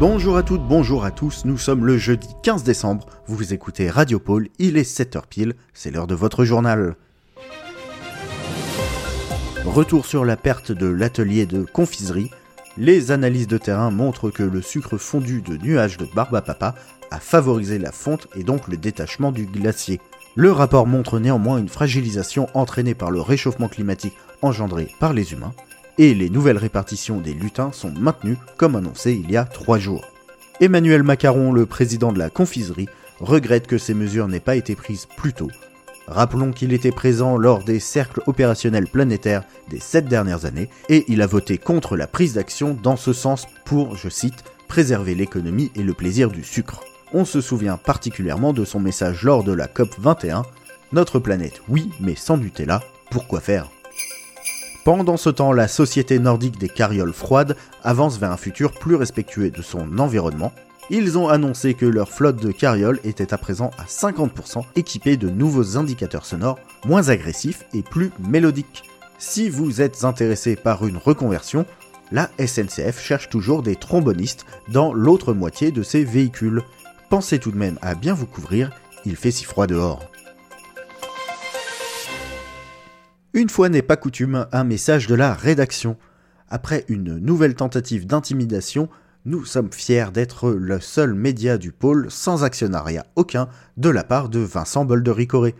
Bonjour à toutes, bonjour à tous, nous sommes le jeudi 15 décembre, vous écoutez Radio Pôle, il est 7h pile, c'est l'heure de votre journal. Retour sur la perte de l'atelier de confiserie, les analyses de terrain montrent que le sucre fondu de nuages de barbe à papa a favorisé la fonte et donc le détachement du glacier. Le rapport montre néanmoins une fragilisation entraînée par le réchauffement climatique engendré par les humains, et les nouvelles répartitions des lutins sont maintenues comme annoncé il y a trois jours. Emmanuel Macaron, le président de la confiserie, regrette que ces mesures n'aient pas été prises plus tôt. Rappelons qu'il était présent lors des cercles opérationnels planétaires des sept dernières années et il a voté contre la prise d'action dans ce sens pour, je cite, préserver l'économie et le plaisir du sucre. On se souvient particulièrement de son message lors de la COP 21 Notre planète, oui, mais sans Nutella, pourquoi faire? Pendant ce temps, la société nordique des carrioles froides avance vers un futur plus respectueux de son environnement. Ils ont annoncé que leur flotte de carrioles était à présent à 50% équipée de nouveaux indicateurs sonores moins agressifs et plus mélodiques. Si vous êtes intéressé par une reconversion, la SNCF cherche toujours des trombonistes dans l'autre moitié de ses véhicules. Pensez tout de même à bien vous couvrir, il fait si froid dehors. Une fois n'est pas coutume, un message de la rédaction. Après une nouvelle tentative d'intimidation, nous sommes fiers d'être le seul média du pôle sans actionnariat aucun de la part de Vincent Boldericoré.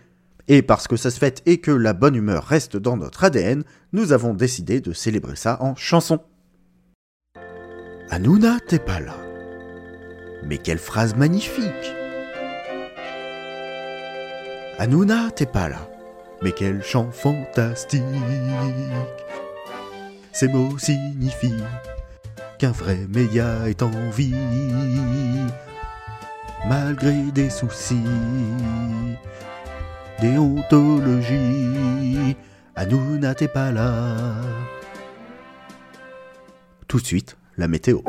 Et parce que ça se fait et que la bonne humeur reste dans notre ADN, nous avons décidé de célébrer ça en chanson. Hanouna, t'es pas là. Mais quelle phrase magnifique Hanouna, t'es pas là. Mais quel chant fantastique Ces mots signifient qu'un vrai média est en vie, malgré des soucis déontologie. Hanouna, t'es pas là. Tout de suite, la météo.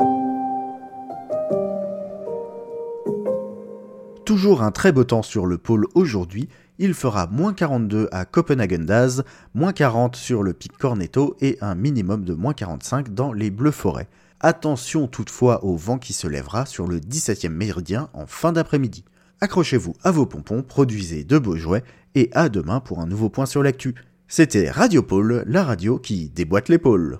Toujours un très beau temps sur le pôle aujourd'hui, il fera moins 42 à Copenhagen-Daz, moins 40 sur le pic Cornetto et un minimum de moins 45 dans les Bleus Forêts. Attention toutefois au vent qui se lèvera sur le 17e méridien en fin d'après-midi. Accrochez-vous à vos pompons, produisez de beaux jouets et à demain pour un nouveau point sur l'actu. C'était Radio Pôle, la radio qui déboîte l'épaule.